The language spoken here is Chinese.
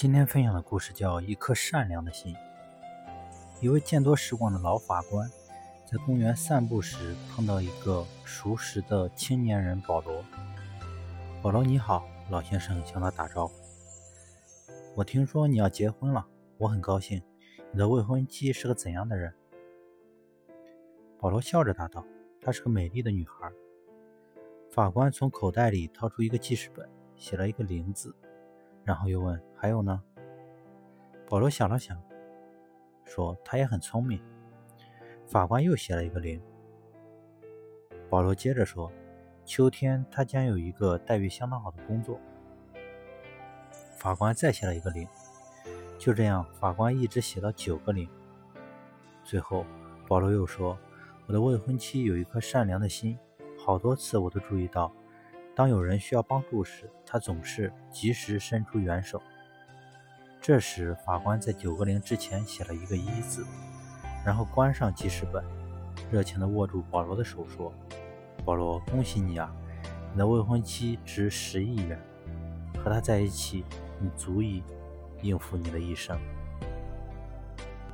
今天分享的故事叫《一颗善良的心》。一位见多识广的老法官在公园散步时，碰到一个熟识的青年人保罗。保罗你好，老先生向他打招呼。我听说你要结婚了，我很高兴。你的未婚妻是个怎样的人？保罗笑着答道：“她是个美丽的女孩。”法官从口袋里掏出一个记事本，写了一个零字。然后又问：“还有呢？”保罗想了想，说：“他也很聪明。”法官又写了一个零。保罗接着说：“秋天他将有一个待遇相当好的工作。”法官再写了一个零。就这样，法官一直写到九个零。最后，保罗又说：“我的未婚妻有一颗善良的心，好多次我都注意到。”当有人需要帮助时，他总是及时伸出援手。这时，法官在九个零之前写了一个一字，然后关上记事本，热情地握住保罗的手说：“保罗，恭喜你啊！你的未婚妻值十亿元，和她在一起，你足以应付你的一生。”